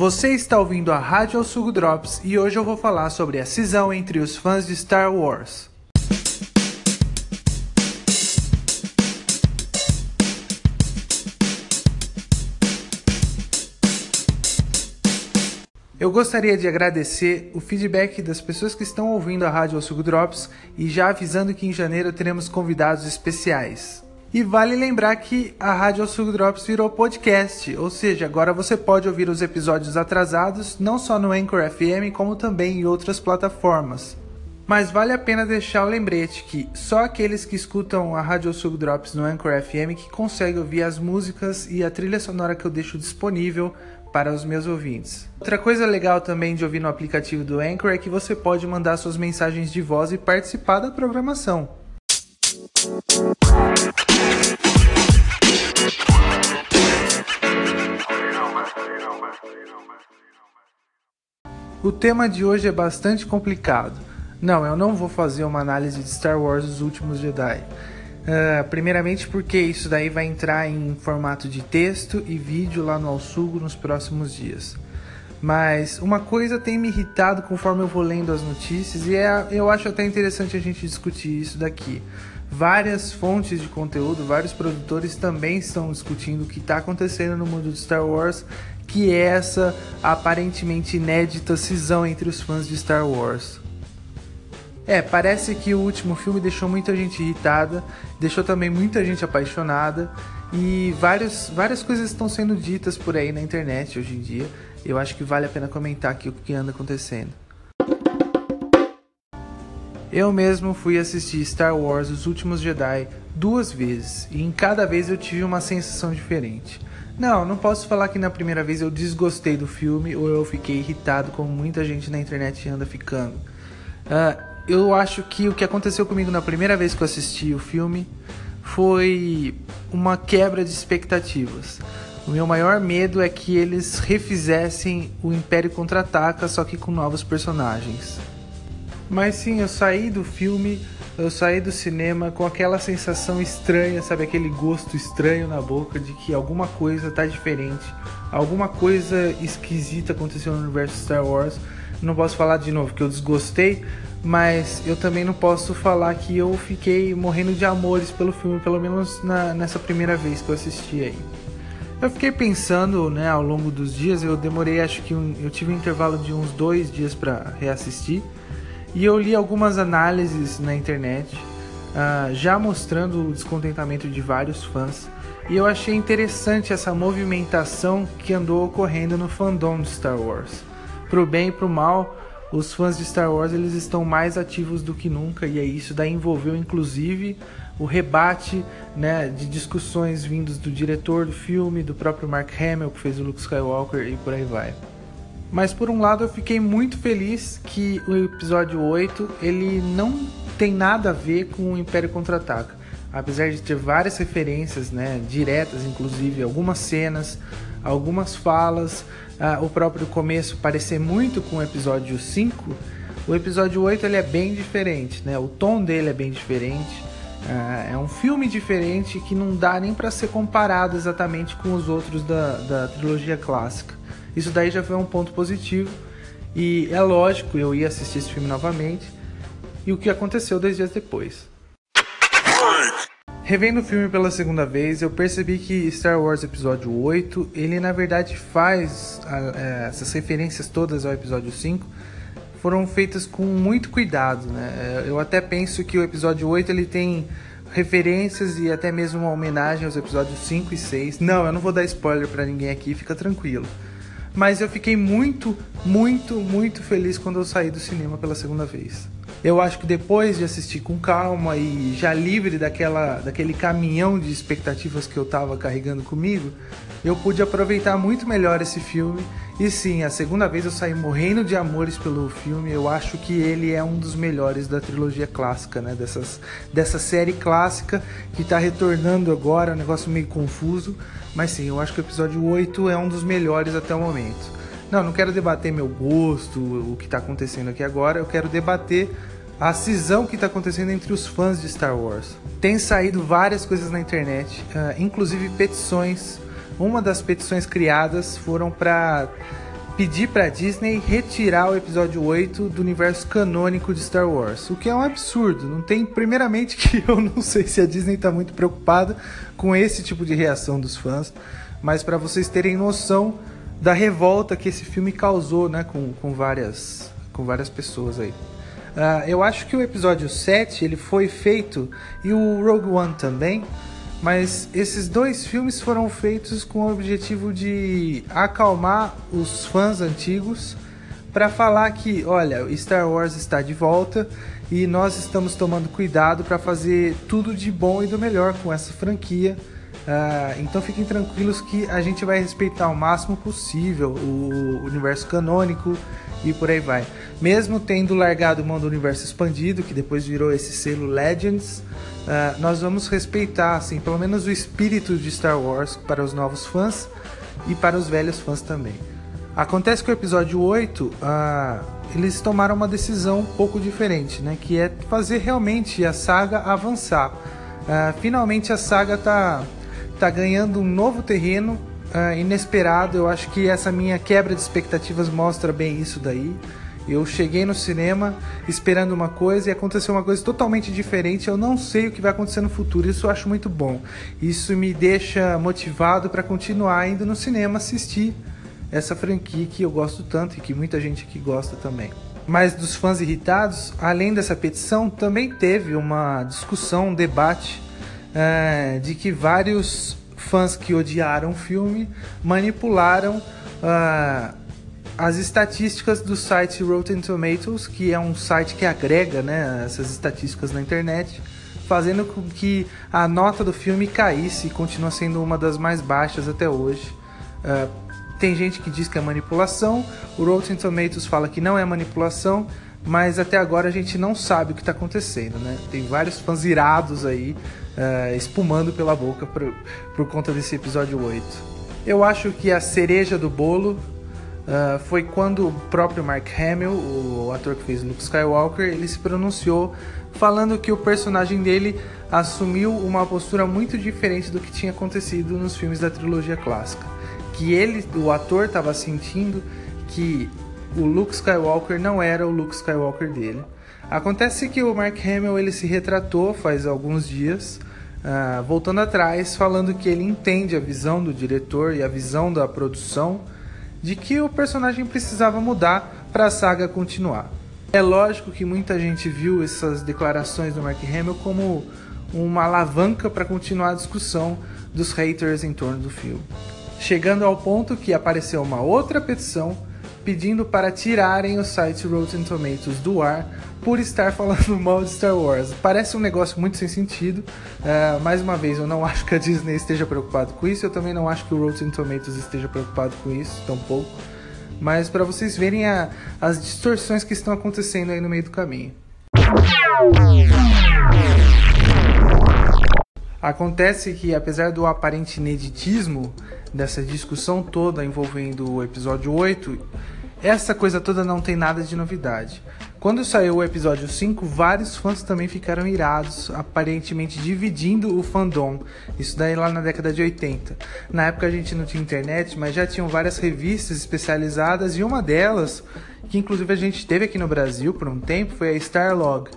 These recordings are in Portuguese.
Você está ouvindo a Rádio ao Sugo Drops e hoje eu vou falar sobre a cisão entre os fãs de Star Wars. Eu gostaria de agradecer o feedback das pessoas que estão ouvindo a Rádio ao Sugo Drops e já avisando que em janeiro teremos convidados especiais. E vale lembrar que a Rádio Sul Drops virou podcast, ou seja, agora você pode ouvir os episódios atrasados não só no Anchor FM, como também em outras plataformas. Mas vale a pena deixar o lembrete que só aqueles que escutam a Rádio Sul Drops no Anchor FM que conseguem ouvir as músicas e a trilha sonora que eu deixo disponível para os meus ouvintes. Outra coisa legal também de ouvir no aplicativo do Anchor é que você pode mandar suas mensagens de voz e participar da programação. O tema de hoje é bastante complicado. Não, eu não vou fazer uma análise de Star Wars Os Últimos Jedi. Uh, primeiramente porque isso daí vai entrar em formato de texto e vídeo lá no Alsugo nos próximos dias. Mas uma coisa tem me irritado conforme eu vou lendo as notícias e é, eu acho até interessante a gente discutir isso daqui. Várias fontes de conteúdo, vários produtores também estão discutindo o que está acontecendo no mundo de Star Wars que é essa aparentemente inédita cisão entre os fãs de Star Wars. É, parece que o último filme deixou muita gente irritada, deixou também muita gente apaixonada e várias, várias coisas estão sendo ditas por aí na internet hoje em dia. Eu acho que vale a pena comentar aqui o que anda acontecendo. Eu mesmo fui assistir Star Wars Os Últimos Jedi duas vezes e em cada vez eu tive uma sensação diferente. Não, não posso falar que na primeira vez eu desgostei do filme ou eu fiquei irritado, como muita gente na internet anda ficando. Uh, eu acho que o que aconteceu comigo na primeira vez que eu assisti o filme foi uma quebra de expectativas. O meu maior medo é que eles refizessem o Império Contra-Ataca, só que com novos personagens. Mas sim, eu saí do filme eu saí do cinema com aquela sensação estranha, sabe? Aquele gosto estranho na boca de que alguma coisa tá diferente, alguma coisa esquisita aconteceu no universo Star Wars. Não posso falar de novo que eu desgostei, mas eu também não posso falar que eu fiquei morrendo de amores pelo filme, pelo menos na, nessa primeira vez que eu assisti aí. Eu fiquei pensando, né, ao longo dos dias, eu demorei, acho que um, eu tive um intervalo de uns dois dias para reassistir. E eu li algumas análises na internet uh, já mostrando o descontentamento de vários fãs. E eu achei interessante essa movimentação que andou ocorrendo no fandom de Star Wars. Pro bem e pro mal, os fãs de Star Wars eles estão mais ativos do que nunca e é isso daí envolveu inclusive o rebate né, de discussões vindos do diretor do filme, do próprio Mark Hamill que fez o Luke Skywalker e por aí vai. Mas por um lado eu fiquei muito feliz que o episódio 8 ele não tem nada a ver com o Império Contra-Ataca. Apesar de ter várias referências, né, diretas, inclusive algumas cenas, algumas falas, uh, o próprio começo parecer muito com o episódio 5, o episódio 8 ele é bem diferente, né? O tom dele é bem diferente. Uh, é um filme diferente que não dá nem para ser comparado exatamente com os outros da, da trilogia clássica. Isso daí já foi um ponto positivo. E é lógico, eu ia assistir esse filme novamente. E o que aconteceu dois dias depois. Revendo o filme pela segunda vez, eu percebi que Star Wars Episódio 8, ele na verdade faz é, essas referências todas ao Episódio 5 foram feitas com muito cuidado, né? Eu até penso que o Episódio 8 ele tem referências e até mesmo uma homenagem aos episódios 5 e 6. Não, eu não vou dar spoiler para ninguém aqui, fica tranquilo mas eu fiquei muito, muito, muito feliz quando eu saí do cinema pela segunda vez. Eu acho que depois de assistir com calma e já livre daquela, daquele caminhão de expectativas que eu estava carregando comigo, eu pude aproveitar muito melhor esse filme. E sim, a segunda vez eu saí morrendo de amores pelo filme. Eu acho que ele é um dos melhores da trilogia clássica, né? Dessas, dessa série clássica que está retornando agora, um negócio meio confuso. Mas sim, eu acho que o episódio 8 é um dos melhores até o momento. Não, não quero debater meu gosto, o que está acontecendo aqui agora. Eu quero debater a cisão que está acontecendo entre os fãs de Star Wars. Tem saído várias coisas na internet, uh, inclusive petições. Uma das petições criadas foram para pedir para Disney retirar o episódio 8 do universo canônico de Star Wars, o que é um absurdo. Não tem, primeiramente, que eu não sei se a Disney está muito preocupada com esse tipo de reação dos fãs, mas para vocês terem noção da revolta que esse filme causou, né, com, com várias com várias pessoas aí. Uh, eu acho que o episódio 7 ele foi feito e o Rogue One também mas esses dois filmes foram feitos com o objetivo de acalmar os fãs antigos para falar que, olha, Star Wars está de volta e nós estamos tomando cuidado para fazer tudo de bom e do melhor com essa franquia. Uh, então fiquem tranquilos que a gente vai respeitar o máximo possível o universo canônico e por aí vai. Mesmo tendo largado o mão do universo expandido, que depois virou esse selo Legends, uh, nós vamos respeitar, assim, pelo menos o espírito de Star Wars para os novos fãs e para os velhos fãs também. Acontece que o episódio 8, uh, ah, eles tomaram uma decisão um pouco diferente, né? Que é fazer realmente a saga avançar. Uh, finalmente a saga tá, tá ganhando um novo terreno uh, inesperado. Eu acho que essa minha quebra de expectativas mostra bem isso daí. Eu cheguei no cinema esperando uma coisa e aconteceu uma coisa totalmente diferente. Eu não sei o que vai acontecer no futuro. Isso eu acho muito bom. Isso me deixa motivado para continuar indo no cinema assistir essa franquia que eu gosto tanto e que muita gente aqui gosta também. Mas dos fãs irritados, além dessa petição, também teve uma discussão, um debate uh, de que vários fãs que odiaram o filme manipularam uh, as estatísticas do site Rotten Tomatoes, que é um site que agrega né, essas estatísticas na internet, fazendo com que a nota do filme caísse e continua sendo uma das mais baixas até hoje. Uh, tem gente que diz que é manipulação, o Rotten Tomatoes fala que não é manipulação, mas até agora a gente não sabe o que está acontecendo, né? Tem vários fãs irados aí, uh, espumando pela boca por, por conta desse episódio 8. Eu acho que a cereja do bolo uh, foi quando o próprio Mark Hamill, o ator que fez Luke Skywalker, ele se pronunciou falando que o personagem dele assumiu uma postura muito diferente do que tinha acontecido nos filmes da trilogia clássica. Que ele, o ator, estava sentindo que o Luke Skywalker não era o Luke Skywalker dele. Acontece que o Mark Hamill ele se retratou faz alguns dias, uh, voltando atrás, falando que ele entende a visão do diretor e a visão da produção de que o personagem precisava mudar para a saga continuar. É lógico que muita gente viu essas declarações do Mark Hamill como uma alavanca para continuar a discussão dos haters em torno do filme. Chegando ao ponto que apareceu uma outra petição pedindo para tirarem o site Rotten Tomatoes do ar por estar falando mal de Star Wars. Parece um negócio muito sem sentido. Uh, mais uma vez, eu não acho que a Disney esteja preocupado com isso. Eu também não acho que o Rotten Tomatoes esteja preocupado com isso, tampouco. Mas para vocês verem a, as distorções que estão acontecendo aí no meio do caminho. Acontece que, apesar do aparente ineditismo dessa discussão toda envolvendo o episódio 8, essa coisa toda não tem nada de novidade. Quando saiu o episódio 5, vários fãs também ficaram irados, aparentemente dividindo o fandom. Isso daí lá na década de 80. Na época a gente não tinha internet, mas já tinham várias revistas especializadas e uma delas, que inclusive a gente teve aqui no Brasil por um tempo, foi a Starlog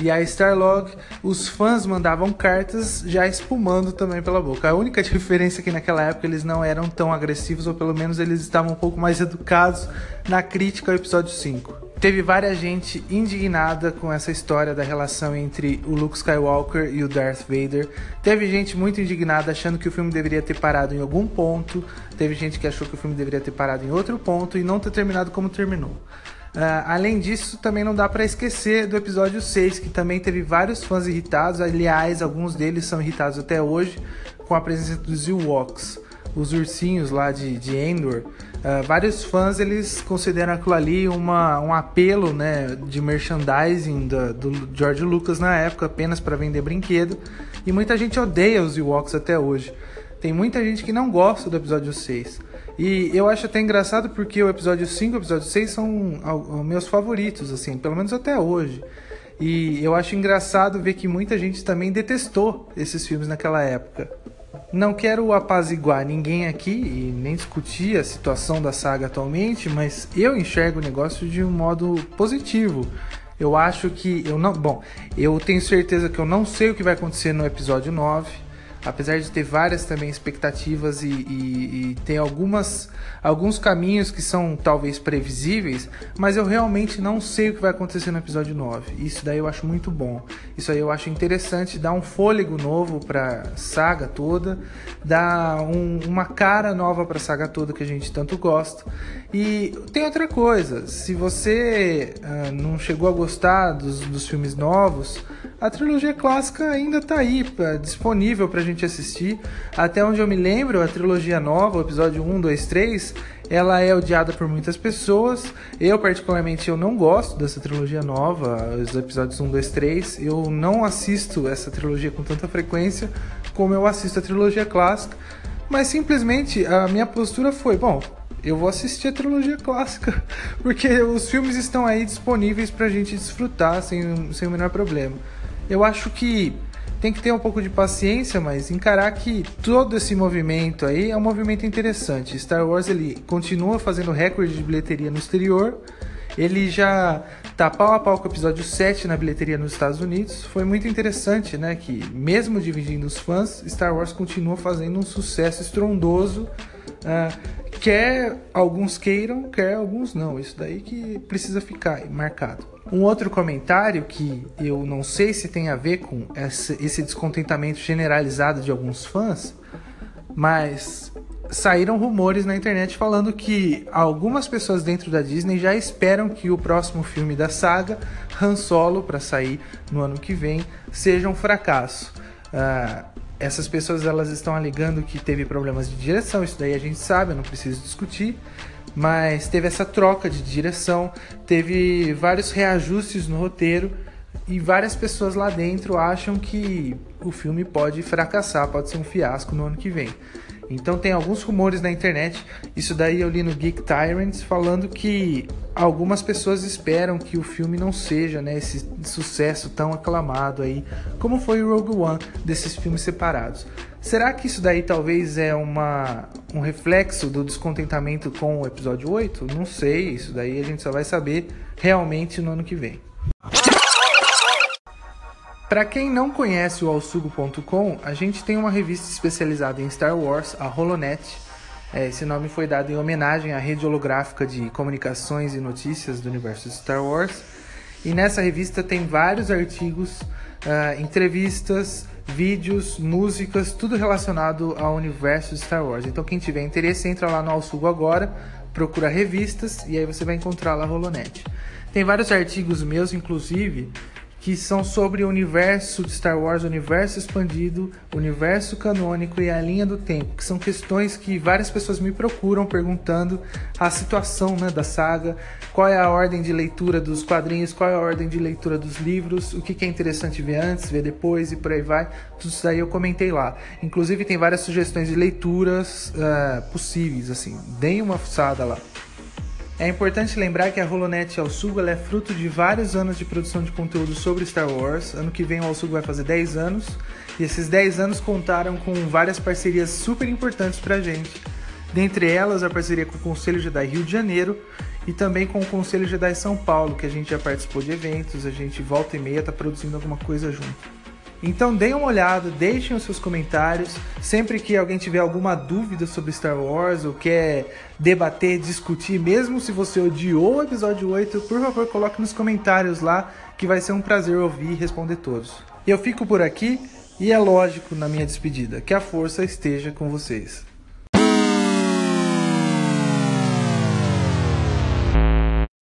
e a Starlog, os fãs mandavam cartas já espumando também pela boca. A única diferença é que naquela época eles não eram tão agressivos, ou pelo menos eles estavam um pouco mais educados na crítica ao episódio 5. Teve várias gente indignada com essa história da relação entre o Luke Skywalker e o Darth Vader. Teve gente muito indignada achando que o filme deveria ter parado em algum ponto. Teve gente que achou que o filme deveria ter parado em outro ponto e não ter terminado como terminou. Uh, além disso, também não dá para esquecer do episódio 6, que também teve vários fãs irritados. Aliás, alguns deles são irritados até hoje com a presença dos Ewoks, os ursinhos lá de, de Endor. Uh, vários fãs eles consideram aquilo ali uma, um apelo né, de merchandising do, do George Lucas na época, apenas para vender brinquedo. E muita gente odeia os Ewoks até hoje. Tem muita gente que não gosta do episódio 6. E eu acho até engraçado porque o episódio 5 e o episódio 6 são os meus favoritos, assim, pelo menos até hoje. E eu acho engraçado ver que muita gente também detestou esses filmes naquela época. Não quero apaziguar ninguém aqui e nem discutir a situação da saga atualmente, mas eu enxergo o negócio de um modo positivo. Eu acho que eu não, bom, eu tenho certeza que eu não sei o que vai acontecer no episódio 9 apesar de ter várias também expectativas e, e, e tem algumas alguns caminhos que são talvez previsíveis, mas eu realmente não sei o que vai acontecer no episódio 9. Isso daí eu acho muito bom. Isso aí eu acho interessante, dá um fôlego novo para saga toda, dá um, uma cara nova para saga toda que a gente tanto gosta. E tem outra coisa, se você uh, não chegou a gostar dos, dos filmes novos, a trilogia clássica ainda está aí, pra, disponível para a gente assistir. Até onde eu me lembro, a trilogia nova, o episódio 1, 2, 3, ela é odiada por muitas pessoas. Eu, particularmente, eu não gosto dessa trilogia nova, os episódios 1, 2, 3. Eu não assisto essa trilogia com tanta frequência como eu assisto a trilogia clássica. Mas simplesmente a minha postura foi: bom, eu vou assistir a trilogia clássica, porque os filmes estão aí disponíveis pra gente desfrutar sem, sem o menor problema. Eu acho que tem que ter um pouco de paciência, mas encarar que todo esse movimento aí é um movimento interessante. Star Wars ele continua fazendo recorde de bilheteria no exterior. Ele já tá pau a pau com o episódio 7 na bilheteria nos Estados Unidos. Foi muito interessante, né, que mesmo dividindo os fãs, Star Wars continua fazendo um sucesso estrondoso. Uh, quer alguns queiram, quer alguns não. Isso daí que precisa ficar marcado. Um outro comentário que eu não sei se tem a ver com esse descontentamento generalizado de alguns fãs, mas saíram rumores na internet falando que algumas pessoas dentro da Disney já esperam que o próximo filme da saga, Han Solo, para sair no ano que vem, seja um fracasso. Uh, essas pessoas elas estão alegando que teve problemas de direção, isso daí a gente sabe, eu não preciso discutir mas teve essa troca de direção, teve vários reajustes no roteiro e várias pessoas lá dentro acham que o filme pode fracassar, pode ser um fiasco no ano que vem. Então tem alguns rumores na internet, isso daí eu li no Geek Tyrants falando que algumas pessoas esperam que o filme não seja né, esse sucesso tão aclamado aí, como foi o Rogue One desses filmes separados. Será que isso daí talvez é uma, um reflexo do descontentamento com o episódio 8? Não sei, isso daí a gente só vai saber realmente no ano que vem. Para quem não conhece o Alsugo.com, a gente tem uma revista especializada em Star Wars, a Holonet. É, esse nome foi dado em homenagem à rede holográfica de comunicações e notícias do universo de Star Wars. E nessa revista tem vários artigos, uh, entrevistas, vídeos, músicas, tudo relacionado ao universo de Star Wars. Então quem tiver interesse, entra lá no Alsugo agora, procura revistas e aí você vai encontrar lá a Holonet. Tem vários artigos meus, inclusive, que são sobre o universo de Star Wars, o universo expandido, o universo canônico e a linha do tempo, que são questões que várias pessoas me procuram perguntando a situação né, da saga, qual é a ordem de leitura dos quadrinhos, qual é a ordem de leitura dos livros, o que, é interessante ver antes, ver depois e por aí vai. Tudo isso daí eu comentei lá. Inclusive tem várias sugestões de leituras uh, possíveis, assim, deem uma fuçada lá. É importante lembrar que a Holonet Alsugo é fruto de vários anos de produção de conteúdo sobre Star Wars. Ano que vem o Alsugo vai fazer 10 anos e esses 10 anos contaram com várias parcerias super importantes pra gente. Dentre elas, a parceria com o Conselho Jedi Rio de Janeiro e também com o Conselho Jedi São Paulo, que a gente já participou de eventos, a gente volta e meia tá produzindo alguma coisa junto. Então deem uma olhada, deixem os seus comentários. Sempre que alguém tiver alguma dúvida sobre Star Wars ou quer debater, discutir, mesmo se você odiou o episódio 8, por favor coloque nos comentários lá que vai ser um prazer ouvir e responder todos. Eu fico por aqui e é lógico na minha despedida que a força esteja com vocês.